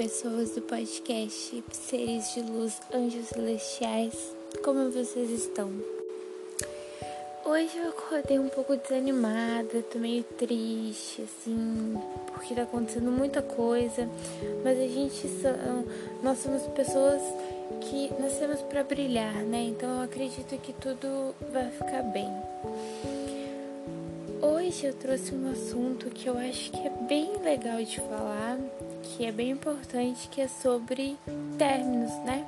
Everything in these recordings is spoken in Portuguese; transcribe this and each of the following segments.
pessoas do podcast Seres de Luz, Anjos Celestiais, como vocês estão? Hoje eu acordei um pouco desanimada, tô meio triste, assim, porque tá acontecendo muita coisa, mas a gente são, nós somos pessoas que nascemos para brilhar, né? Então eu acredito que tudo vai ficar bem. Hoje eu trouxe um assunto que eu acho que é bem legal de falar, que é bem importante, que é sobre términos, né?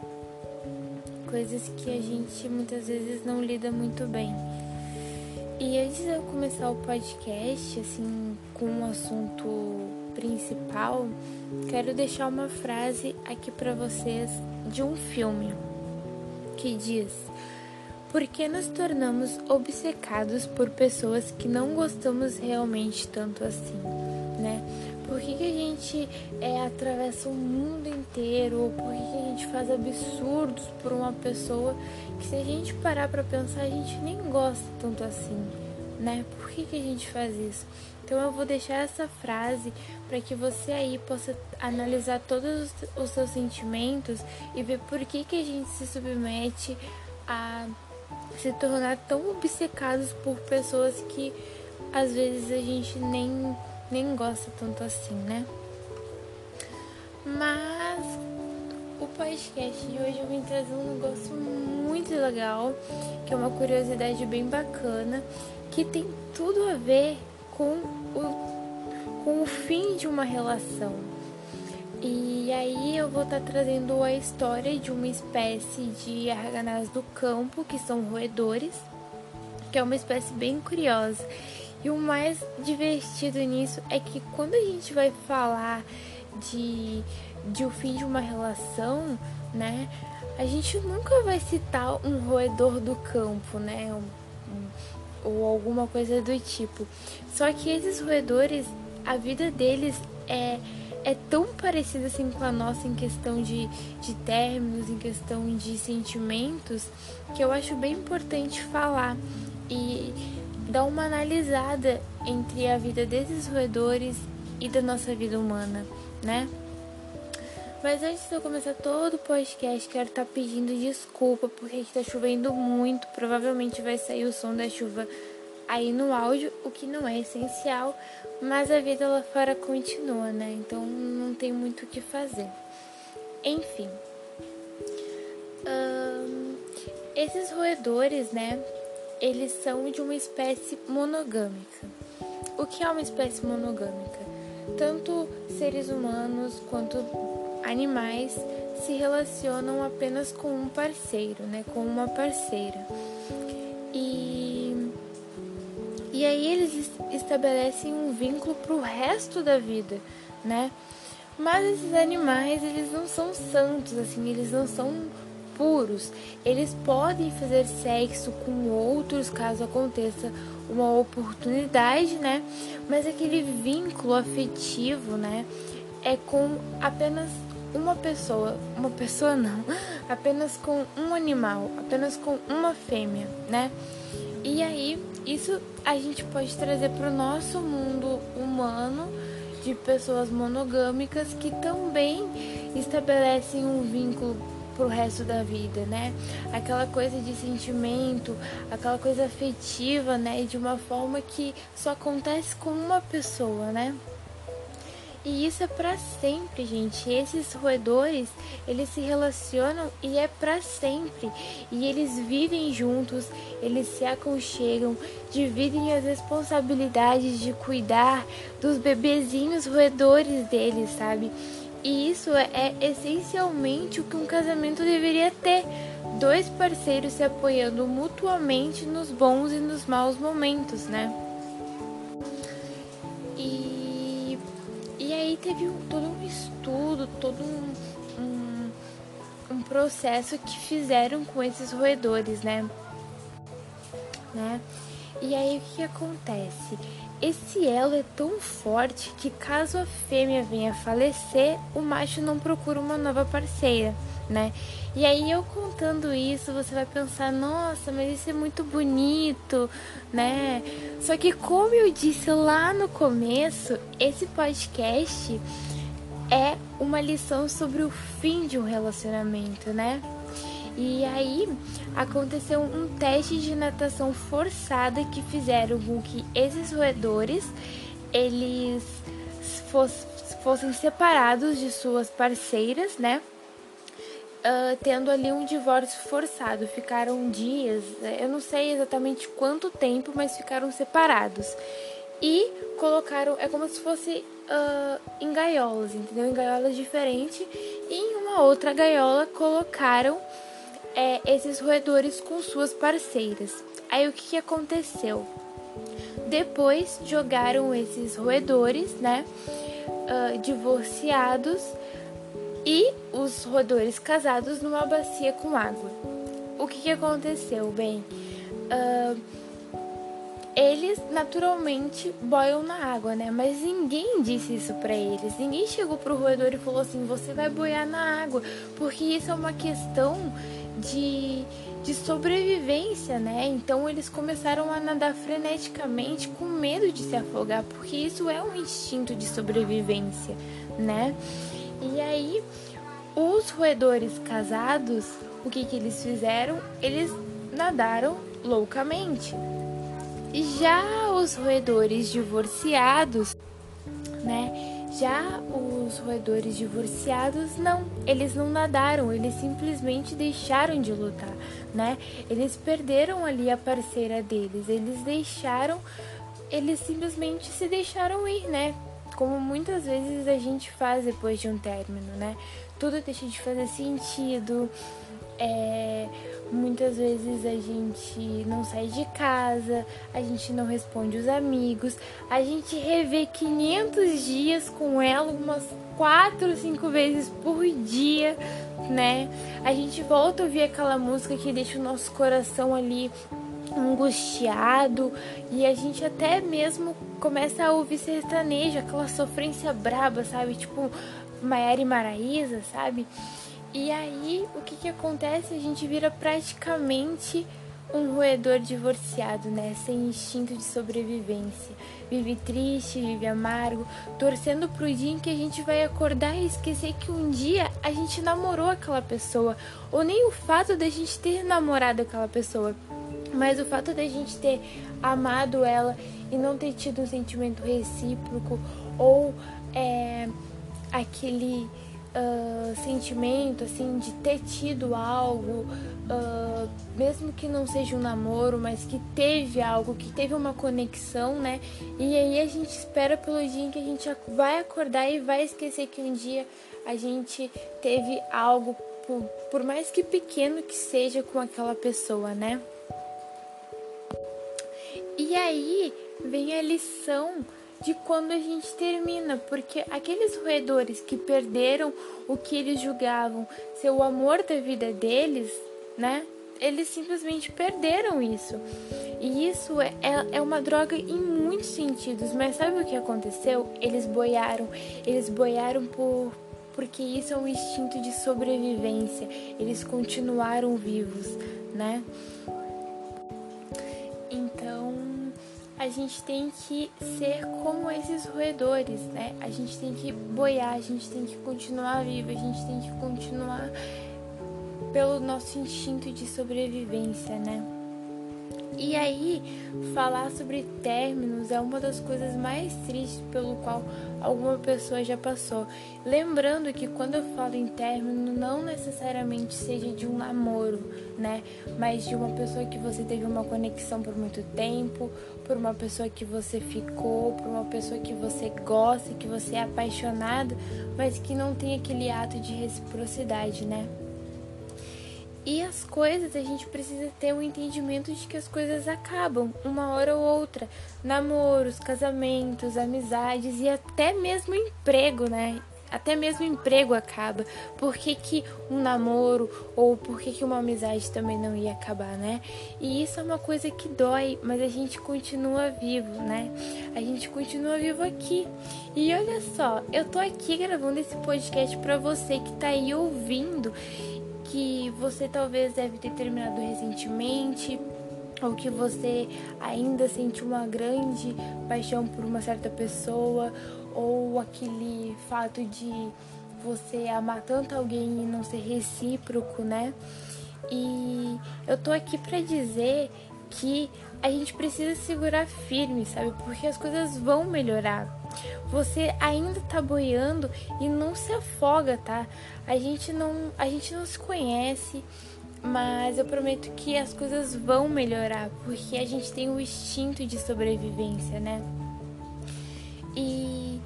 Coisas que a gente muitas vezes não lida muito bem. E antes de eu começar o podcast, assim, com o um assunto principal, quero deixar uma frase aqui para vocês de um filme que diz: Por que nos tornamos obcecados por pessoas que não gostamos realmente tanto assim, né? Por que, que a gente é, atravessa o mundo inteiro? Ou por que, que a gente faz absurdos por uma pessoa que, se a gente parar para pensar, a gente nem gosta tanto assim, né? Por que, que a gente faz isso? Então eu vou deixar essa frase para que você aí possa analisar todos os seus sentimentos e ver por que, que a gente se submete a se tornar tão obcecados por pessoas que às vezes a gente nem nem gosta tanto assim, né? Mas o podcast de hoje eu vim trazer um negócio muito legal, que é uma curiosidade bem bacana, que tem tudo a ver com o, com o fim de uma relação. E aí eu vou estar tá trazendo a história de uma espécie de arganaz do campo, que são roedores, que é uma espécie bem curiosa e o mais divertido nisso é que quando a gente vai falar de, de o fim de uma relação, né? A gente nunca vai citar um roedor do campo, né? Um, ou alguma coisa do tipo. Só que esses roedores, a vida deles é, é tão parecida assim com a nossa em questão de, de términos, em questão de sentimentos, que eu acho bem importante falar. E dar uma analisada entre a vida desses roedores e da nossa vida humana, né? Mas antes de eu começar todo o podcast, quero estar tá pedindo desculpa porque está chovendo muito. Provavelmente vai sair o som da chuva aí no áudio, o que não é essencial, mas a vida lá fora continua, né? Então não tem muito o que fazer. Enfim, esses roedores, né? eles são de uma espécie monogâmica. O que é uma espécie monogâmica? Tanto seres humanos quanto animais se relacionam apenas com um parceiro, né, com uma parceira. E aí eles estabelecem um vínculo para o resto da vida, né? Mas esses animais, eles não são santos, assim, eles não são puros, eles podem fazer sexo com outros caso aconteça uma oportunidade, né? Mas aquele vínculo afetivo, né, é com apenas uma pessoa, uma pessoa não, apenas com um animal, apenas com uma fêmea, né? E aí, isso a gente pode trazer para o nosso mundo humano de pessoas monogâmicas que também estabelecem um vínculo pro resto da vida, né? Aquela coisa de sentimento, aquela coisa afetiva, né? De uma forma que só acontece com uma pessoa, né? E isso é para sempre, gente. Esses roedores, eles se relacionam e é para sempre. E eles vivem juntos, eles se aconchegam, dividem as responsabilidades de cuidar dos bebezinhos roedores deles, sabe? E isso é essencialmente o que um casamento deveria ter: dois parceiros se apoiando mutuamente nos bons e nos maus momentos, né? Teve um, todo um estudo, todo um, um, um processo que fizeram com esses roedores, né? né? E aí o que acontece? Esse elo é tão forte que caso a fêmea venha a falecer, o macho não procura uma nova parceira, né? E aí eu contando isso, você vai pensar, nossa, mas isso é muito bonito, né? Só que como eu disse lá no começo, esse podcast é uma lição sobre o fim de um relacionamento, né? E aí aconteceu um teste de natação forçada que fizeram com que esses roedores eles fossem separados de suas parceiras, né? Uh, tendo ali um divórcio forçado. Ficaram dias, eu não sei exatamente quanto tempo, mas ficaram separados. E colocaram, é como se fosse uh, em gaiolas, entendeu? Em gaiolas diferentes. E em uma outra gaiola colocaram é, esses roedores com suas parceiras. Aí o que, que aconteceu? Depois jogaram esses roedores, né, uh, divorciados e os roedores casados numa bacia com água. O que, que aconteceu? Bem, uh, eles naturalmente boiam na água, né? Mas ninguém disse isso para eles. Ninguém chegou pro roedor e falou assim: você vai boiar na água, porque isso é uma questão de, de sobrevivência, né? Então eles começaram a nadar freneticamente com medo de se afogar, porque isso é um instinto de sobrevivência, né? E aí, os roedores casados, o que, que eles fizeram? Eles nadaram loucamente. Já os roedores divorciados, né? Já os roedores divorciados não, eles não nadaram, eles simplesmente deixaram de lutar, né? Eles perderam ali a parceira deles, eles deixaram, eles simplesmente se deixaram ir, né? Como muitas vezes a gente faz depois de um término, né? Tudo deixa de fazer sentido, é, muitas vezes a gente não sai de casa, a gente não responde os amigos, a gente revê 500 dias com ela umas 4, 5 vezes por dia, né? A gente volta a ouvir aquela música que deixa o nosso coração ali angustiado e a gente até mesmo começa a ouvir sertanejo, aquela sofrência braba, sabe? Tipo Maiara e Maraísa, sabe? E aí, o que que acontece? A gente vira praticamente um roedor divorciado, né? Sem instinto de sobrevivência. Vive triste, vive amargo, torcendo pro dia em que a gente vai acordar e esquecer que um dia a gente namorou aquela pessoa. Ou nem o fato da gente ter namorado aquela pessoa, mas o fato da gente ter amado ela e não ter tido um sentimento recíproco ou é, aquele uh, sentimento, assim, de ter tido algo, uh, mesmo que não seja um namoro, mas que teve algo, que teve uma conexão, né? E aí a gente espera pelo dia em que a gente vai acordar e vai esquecer que um dia a gente teve algo, por, por mais que pequeno que seja, com aquela pessoa, né? E aí vem a lição de quando a gente termina, porque aqueles roedores que perderam o que eles julgavam ser o amor da vida deles, né? Eles simplesmente perderam isso. E isso é, é, é uma droga em muitos sentidos, mas sabe o que aconteceu? Eles boiaram, eles boiaram por, porque isso é um instinto de sobrevivência. Eles continuaram vivos, né? Gente tem que ser como esses roedores, né? A gente tem que boiar, a gente tem que continuar vivo, a gente tem que continuar pelo nosso instinto de sobrevivência, né? E aí, falar sobre términos é uma das coisas mais tristes pelo qual alguma pessoa já passou. Lembrando que quando eu falo em término, não necessariamente seja de um namoro, né? Mas de uma pessoa que você teve uma conexão por muito tempo, por uma pessoa que você ficou, por uma pessoa que você gosta, que você é apaixonado, mas que não tem aquele ato de reciprocidade, né? E as coisas, a gente precisa ter o um entendimento de que as coisas acabam uma hora ou outra. Namoros, casamentos, amizades e até mesmo emprego, né? Até mesmo emprego acaba. Por que, que um namoro ou por que, que uma amizade também não ia acabar, né? E isso é uma coisa que dói, mas a gente continua vivo, né? A gente continua vivo aqui. E olha só, eu tô aqui gravando esse podcast para você que tá aí ouvindo que você talvez deve ter terminado recentemente, ou que você ainda sente uma grande paixão por uma certa pessoa, ou aquele fato de você amar tanto alguém e não ser recíproco, né? E eu tô aqui para dizer que a gente precisa segurar firme, sabe? Porque as coisas vão melhorar. Você ainda tá boiando e não se afoga, tá? A gente não, a gente não se conhece, mas eu prometo que as coisas vão melhorar, porque a gente tem o instinto de sobrevivência, né? E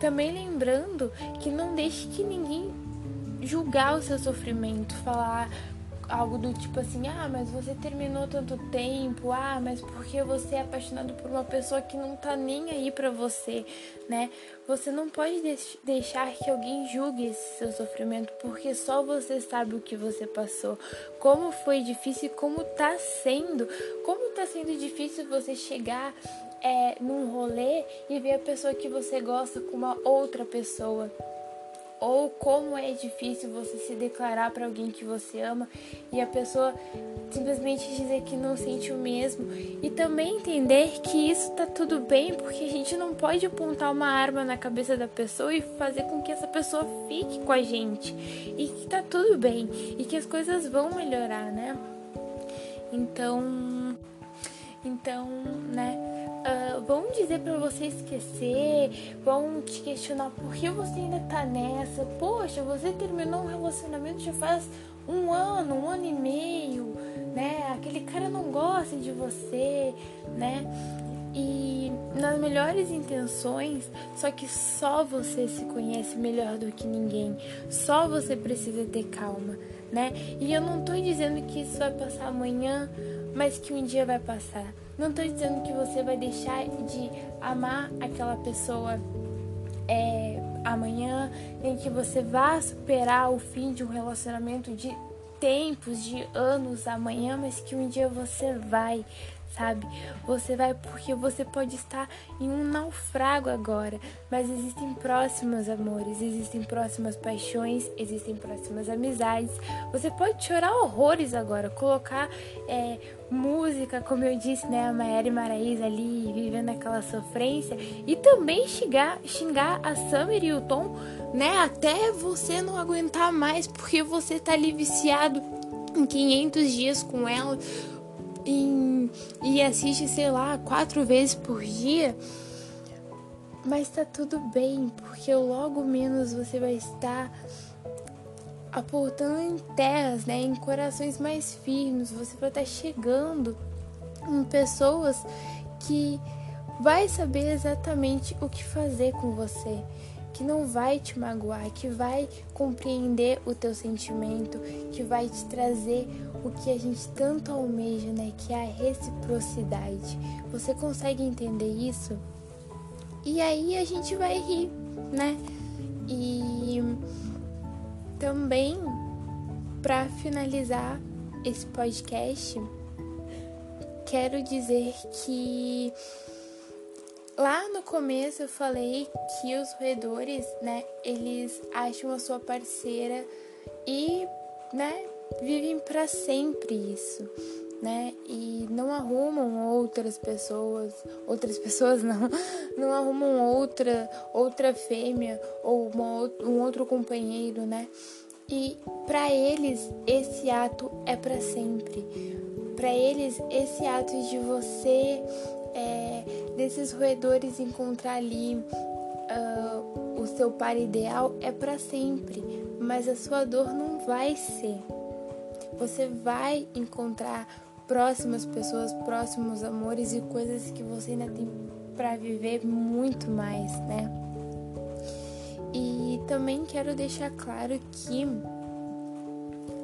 também lembrando que não deixe que ninguém julgar o seu sofrimento, falar algo do tipo assim: ah, mas você terminou tanto tempo, ah, mas porque você é apaixonado por uma pessoa que não tá nem aí pra você, né? Você não pode deixar que alguém julgue esse seu sofrimento, porque só você sabe o que você passou, como foi difícil e como tá sendo, como tá sendo difícil você chegar é, num rolê e ver a pessoa que você gosta com uma outra pessoa. Ou como é difícil você se declarar para alguém que você ama e a pessoa simplesmente dizer que não sente o mesmo. E também entender que isso tá tudo bem, porque a gente não pode apontar uma arma na cabeça da pessoa e fazer com que essa pessoa fique com a gente. E que tá tudo bem e que as coisas vão melhorar, né? Então, então, né? Vão dizer para você esquecer, vão te questionar por que você ainda tá nessa. Poxa, você terminou um relacionamento já faz um ano, um ano e meio, né? Aquele cara não gosta de você, né? E nas melhores intenções, só que só você se conhece melhor do que ninguém. Só você precisa ter calma, né? E eu não tô dizendo que isso vai passar amanhã, mas que um dia vai passar. Não estou dizendo que você vai deixar de amar aquela pessoa é, amanhã, nem que você vá superar o fim de um relacionamento de tempos, de anos amanhã, mas que um dia você vai sabe? Você vai porque você pode estar em um naufrago agora, mas existem próximos amores, existem próximas paixões, existem próximas amizades. Você pode chorar horrores agora, colocar é, música, como eu disse, né? A Maera e Maraísa ali vivendo aquela sofrência e também xingar, xingar a Summer e o Tom, né? Até você não aguentar mais porque você tá ali viciado em 500 dias com ela em, e assiste, sei lá, quatro vezes por dia, mas tá tudo bem, porque logo menos você vai estar aportando em terras, né, em corações mais firmes, você vai estar chegando em pessoas que vai saber exatamente o que fazer com você, que não vai te magoar, que vai compreender o teu sentimento, que vai te trazer o que a gente tanto almeja, né? Que é a reciprocidade. Você consegue entender isso? E aí a gente vai rir, né? E também para finalizar esse podcast, quero dizer que lá no começo eu falei que os roedores, né, eles acham a sua parceira e, né, vivem para sempre isso, né? E não arrumam outras pessoas, outras pessoas não, não arrumam outra outra fêmea ou uma, um outro companheiro, né? E para eles esse ato é para sempre. Para eles esse ato de você é, desses roedores encontrar ali uh, o seu par ideal é para sempre, mas a sua dor não vai ser você vai encontrar próximas pessoas, próximos amores e coisas que você ainda tem para viver muito mais, né? E também quero deixar claro que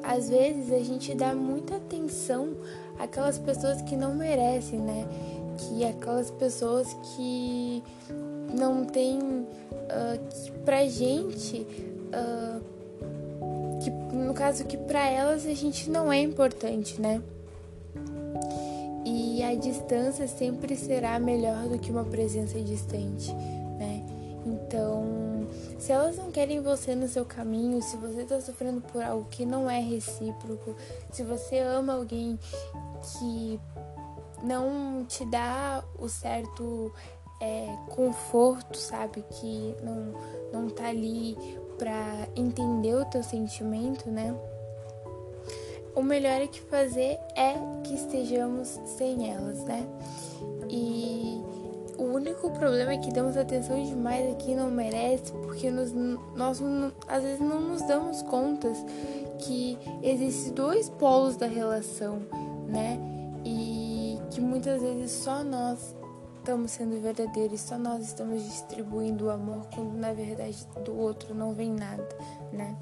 às vezes a gente dá muita atenção àquelas pessoas que não merecem, né? Que aquelas pessoas que não têm uh, que pra gente uh, que no caso que para elas a gente não é importante, né? E a distância sempre será melhor do que uma presença distante, né? Então, se elas não querem você no seu caminho, se você está sofrendo por algo que não é recíproco, se você ama alguém que não te dá o certo é, conforto, sabe? Que não, não tá ali pra entender o teu sentimento, né? O melhor é que fazer é que estejamos sem elas, né? E o único problema é que damos atenção demais a quem não merece, porque nos, nós às vezes não nos damos contas que existem dois polos da relação, né? Que muitas vezes só nós estamos sendo verdadeiros, só nós estamos distribuindo o amor quando na verdade do outro não vem nada, né?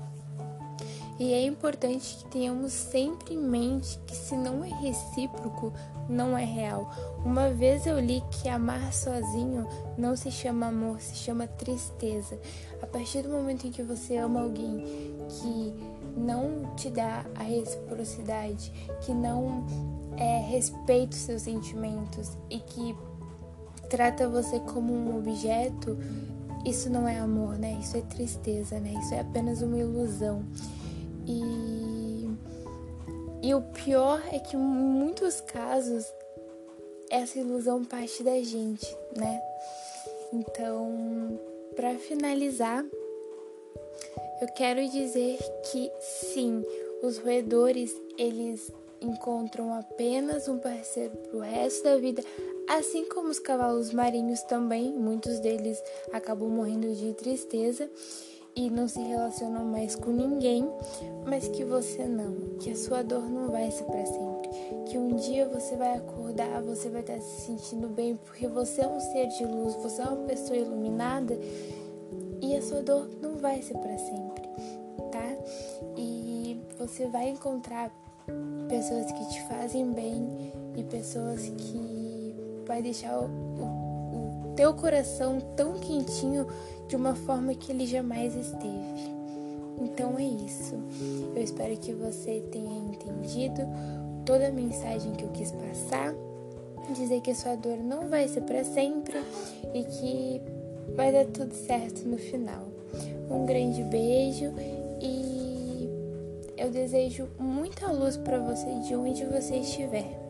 E é importante que tenhamos sempre em mente que se não é recíproco, não é real. Uma vez eu li que amar sozinho não se chama amor, se chama tristeza. A partir do momento em que você ama alguém que não te dá a reciprocidade, que não é, respeita os seus sentimentos e que trata você como um objeto, isso não é amor, né? Isso é tristeza, né? Isso é apenas uma ilusão. E, e o pior é que em muitos casos essa ilusão parte da gente, né? Então, para finalizar, eu quero dizer que sim, os roedores eles encontram apenas um parceiro pro resto da vida, assim como os cavalos marinhos também, muitos deles acabam morrendo de tristeza e não se relacionam mais com ninguém, mas que você não, que a sua dor não vai ser para sempre, que um dia você vai acordar, você vai estar se sentindo bem porque você é um ser de luz, você é uma pessoa iluminada e a sua dor não vai ser para sempre, tá? E você vai encontrar pessoas que te fazem bem e pessoas que vai deixar o, o, o teu coração tão quentinho de uma forma que ele jamais esteve. Então é isso. Eu espero que você tenha entendido toda a mensagem que eu quis passar. Dizer que a sua dor não vai ser para sempre e que vai dar tudo certo no final. Um grande beijo e eu desejo muita luz para você de onde você estiver.